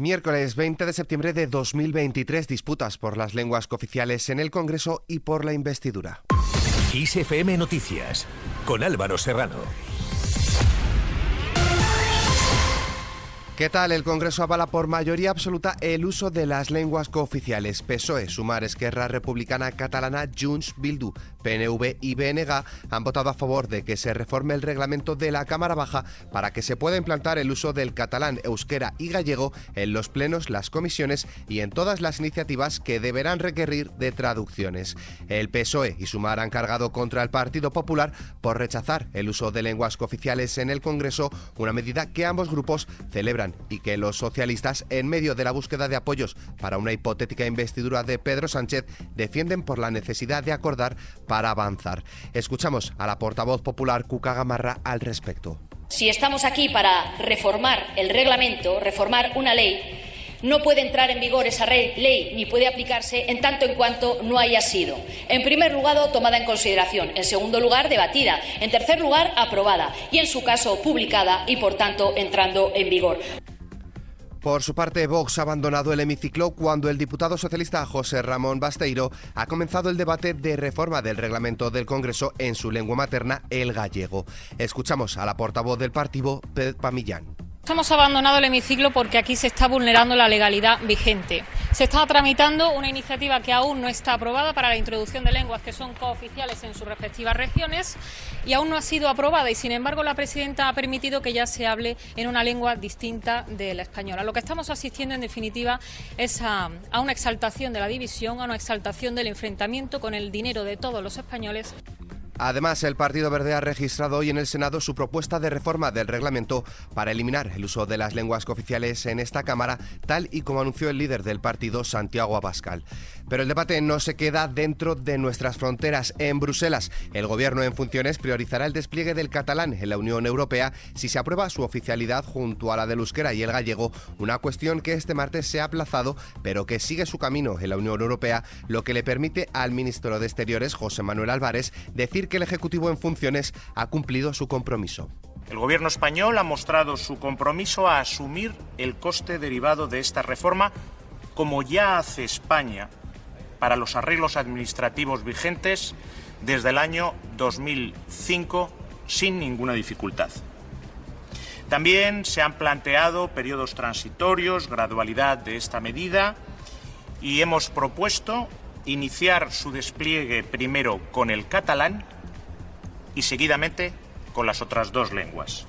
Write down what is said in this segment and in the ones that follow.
Miércoles 20 de septiembre de 2023, disputas por las lenguas cooficiales en el Congreso y por la investidura. ISFM Noticias, con Álvaro Serrano. ¿Qué tal? El Congreso avala por mayoría absoluta el uso de las lenguas cooficiales. PSOE, Sumar, Esquerra Republicana Catalana, Junts, Bildu, PNV y BNG han votado a favor de que se reforme el reglamento de la Cámara Baja para que se pueda implantar el uso del catalán, euskera y gallego en los plenos, las comisiones y en todas las iniciativas que deberán requerir de traducciones. El PSOE y Sumar han cargado contra el Partido Popular por rechazar el uso de lenguas cooficiales en el Congreso, una medida que ambos grupos celebran y que los socialistas, en medio de la búsqueda de apoyos para una hipotética investidura de Pedro Sánchez, defienden por la necesidad de acordar para avanzar. Escuchamos a la portavoz popular Cuca Gamarra al respecto. Si estamos aquí para reformar el reglamento, reformar una ley, no puede entrar en vigor esa ley ni puede aplicarse en tanto en cuanto no haya sido, en primer lugar, tomada en consideración, en segundo lugar, debatida, en tercer lugar, aprobada y, en su caso, publicada y, por tanto, entrando en vigor. Por su parte, Vox ha abandonado el hemiciclo cuando el diputado socialista José Ramón Basteiro ha comenzado el debate de reforma del reglamento del Congreso en su lengua materna, el gallego. Escuchamos a la portavoz del partido, Pedro Millán. Hemos abandonado el hemiciclo porque aquí se está vulnerando la legalidad vigente. Se está tramitando una iniciativa que aún no está aprobada para la introducción de lenguas que son cooficiales en sus respectivas regiones y aún no ha sido aprobada y, sin embargo, la presidenta ha permitido que ya se hable en una lengua distinta de la española. Lo que estamos asistiendo, en definitiva, es a, a una exaltación de la división, a una exaltación del enfrentamiento con el dinero de todos los españoles. Además, el Partido Verde ha registrado hoy en el Senado su propuesta de reforma del reglamento para eliminar el uso de las lenguas cooficiales en esta Cámara, tal y como anunció el líder del partido, Santiago Abascal. Pero el debate no se queda dentro de nuestras fronteras. En Bruselas, el gobierno en funciones priorizará el despliegue del catalán en la Unión Europea si se aprueba su oficialidad junto a la del euskera y el gallego, una cuestión que este martes se ha aplazado, pero que sigue su camino en la Unión Europea, lo que le permite al ministro de Exteriores, José Manuel Álvarez, decir que el Ejecutivo en funciones ha cumplido su compromiso. El Gobierno español ha mostrado su compromiso a asumir el coste derivado de esta reforma, como ya hace España para los arreglos administrativos vigentes desde el año 2005 sin ninguna dificultad. También se han planteado periodos transitorios, gradualidad de esta medida y hemos propuesto iniciar su despliegue primero con el catalán y seguidamente con las otras dos lenguas.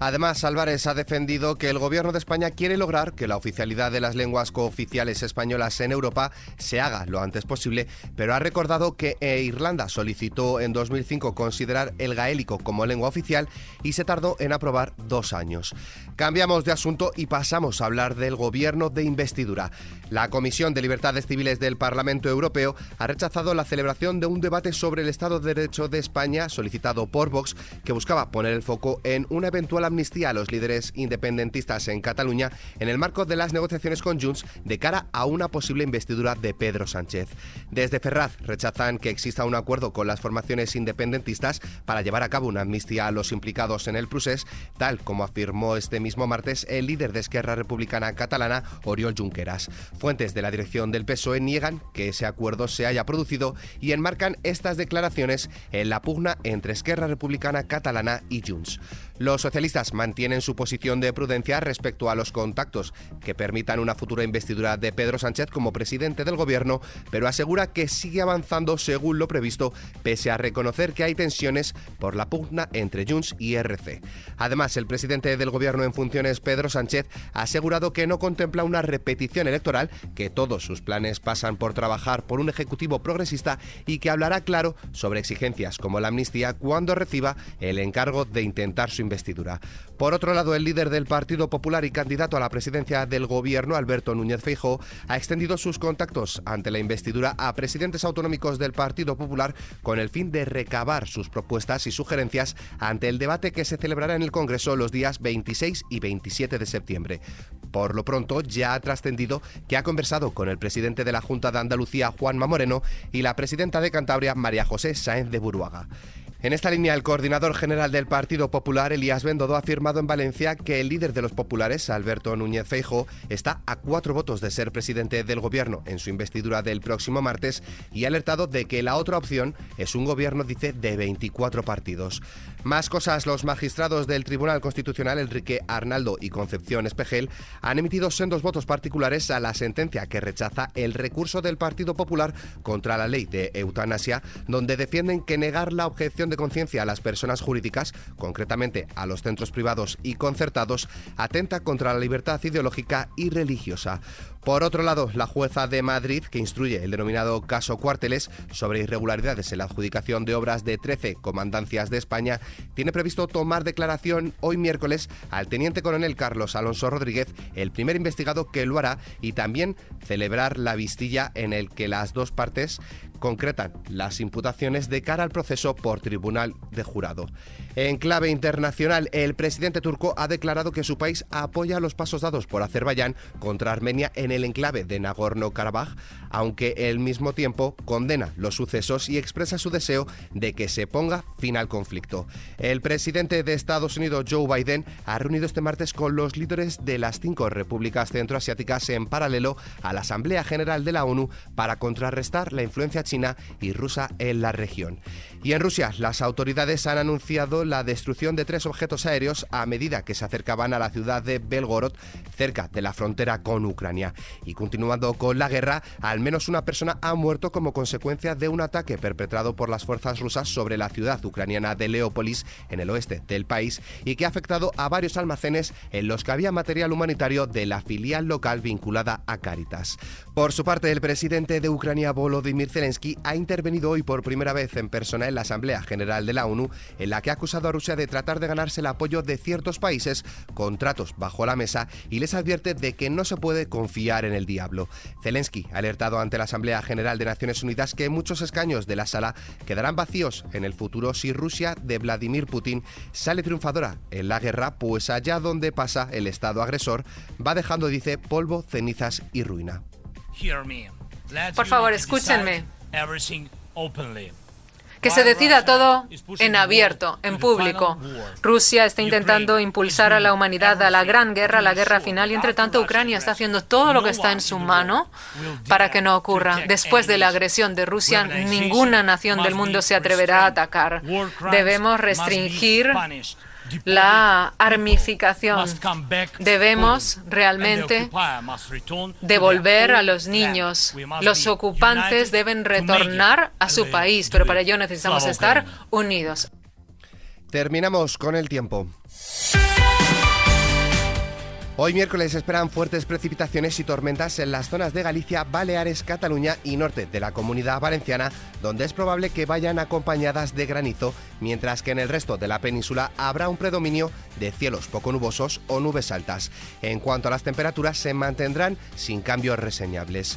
Además, Álvarez ha defendido que el Gobierno de España quiere lograr que la oficialidad de las lenguas cooficiales españolas en Europa se haga lo antes posible, pero ha recordado que eh, Irlanda solicitó en 2005 considerar el gaélico como lengua oficial y se tardó en aprobar dos años. Cambiamos de asunto y pasamos a hablar del Gobierno de investidura. La Comisión de Libertades Civiles del Parlamento Europeo ha rechazado la celebración de un debate sobre el Estado de Derecho de España solicitado por Vox que buscaba poner el foco en una eventual amnistía a los líderes independentistas en Cataluña en el marco de las negociaciones con Junts de cara a una posible investidura de Pedro Sánchez. Desde Ferraz rechazan que exista un acuerdo con las formaciones independentistas para llevar a cabo una amnistía a los implicados en el procés, tal como afirmó este mismo martes el líder de Esquerra Republicana Catalana, Oriol Junqueras. Fuentes de la dirección del PSOE niegan que ese acuerdo se haya producido y enmarcan estas declaraciones en la pugna entre Esquerra Republicana Catalana y Junts. Los socialistas mantienen su posición de prudencia respecto a los contactos que permitan una futura investidura de Pedro Sánchez como presidente del gobierno, pero asegura que sigue avanzando según lo previsto, pese a reconocer que hay tensiones por la pugna entre Junts y RC. Además, el presidente del gobierno en funciones, Pedro Sánchez, ha asegurado que no contempla una repetición electoral, que todos sus planes pasan por trabajar por un ejecutivo progresista y que hablará claro sobre exigencias como la amnistía cuando reciba el encargo de intentar su investidura. Por otro lado, el líder del Partido Popular y candidato a la presidencia del gobierno, Alberto Núñez Feijóo, ha extendido sus contactos ante la investidura a presidentes autonómicos del Partido Popular con el fin de recabar sus propuestas y sugerencias ante el debate que se celebrará en el Congreso los días 26 y 27 de septiembre. Por lo pronto, ya ha trascendido que ha conversado con el presidente de la Junta de Andalucía, Juanma Moreno, y la presidenta de Cantabria, María José Sáenz de Buruaga. En esta línea, el coordinador general del Partido Popular, Elías Bendodo, ha afirmado en Valencia que el líder de los populares, Alberto Núñez Feijo, está a cuatro votos de ser presidente del gobierno en su investidura del próximo martes y ha alertado de que la otra opción es un gobierno, dice, de 24 partidos. Más cosas, los magistrados del Tribunal Constitucional, Enrique Arnaldo y Concepción Espejel, han emitido sendos votos particulares a la sentencia que rechaza el recurso del Partido Popular contra la ley de eutanasia, donde defienden que negar la objeción de conciencia a las personas jurídicas, concretamente a los centros privados y concertados, atenta contra la libertad ideológica y religiosa. Por otro lado, la jueza de Madrid, que instruye el denominado caso Cuarteles sobre irregularidades en la adjudicación de obras de 13 comandancias de España, tiene previsto tomar declaración hoy miércoles al teniente coronel Carlos Alonso Rodríguez, el primer investigado que lo hará, y también celebrar la vistilla en el que las dos partes concretan las imputaciones de cara al proceso por tribunal de jurado. En clave internacional, el presidente turco ha declarado que su país apoya los pasos dados por Azerbaiyán contra Armenia en el enclave de Nagorno-Karabaj, aunque al mismo tiempo condena los sucesos y expresa su deseo de que se ponga fin al conflicto. El presidente de Estados Unidos, Joe Biden, ha reunido este martes con los líderes de las cinco repúblicas centroasiáticas en paralelo a la Asamblea General de la ONU para contrarrestar la influencia china y rusa en la región. Y en Rusia, las autoridades han anunciado la destrucción de tres objetos aéreos a medida que se acercaban a la ciudad de Belgorod, cerca de la frontera con Ucrania. Y continuando con la guerra, al menos una persona ha muerto como consecuencia de un ataque perpetrado por las fuerzas rusas sobre la ciudad ucraniana de Leópolis, en el oeste del país, y que ha afectado a varios almacenes en los que había material humanitario de la filial local vinculada a Caritas. Por su parte, el presidente de Ucrania, Volodymyr Zelensky, ha intervenido hoy por primera vez en persona en la Asamblea General de la ONU, en la que ha acusado a Rusia de tratar de ganarse el apoyo de ciertos países con tratos bajo la mesa y les advierte de que no se puede confiar en el diablo. Zelensky ha alertado ante la Asamblea General de Naciones Unidas que muchos escaños de la sala quedarán vacíos en el futuro si Rusia de Vladimir Putin sale triunfadora en la guerra, pues allá donde pasa el Estado agresor va dejando, dice, polvo, cenizas y ruina. Por favor, escúchenme. Que se decida todo en abierto, en público. Rusia está intentando impulsar a la humanidad a la gran guerra, a la guerra final, y entre tanto Ucrania está haciendo todo lo que está en su mano para que no ocurra. Después de la agresión de Rusia, ninguna nación del mundo se atreverá a atacar. Debemos restringir la armificación. Debemos realmente devolver a los niños. Los ocupantes deben retornar a su país, pero para ello necesitamos estar unidos. Terminamos con el tiempo. Hoy miércoles esperan fuertes precipitaciones y tormentas en las zonas de Galicia, Baleares, Cataluña y norte de la comunidad valenciana, donde es probable que vayan acompañadas de granizo, mientras que en el resto de la península habrá un predominio de cielos poco nubosos o nubes altas. En cuanto a las temperaturas, se mantendrán sin cambios reseñables.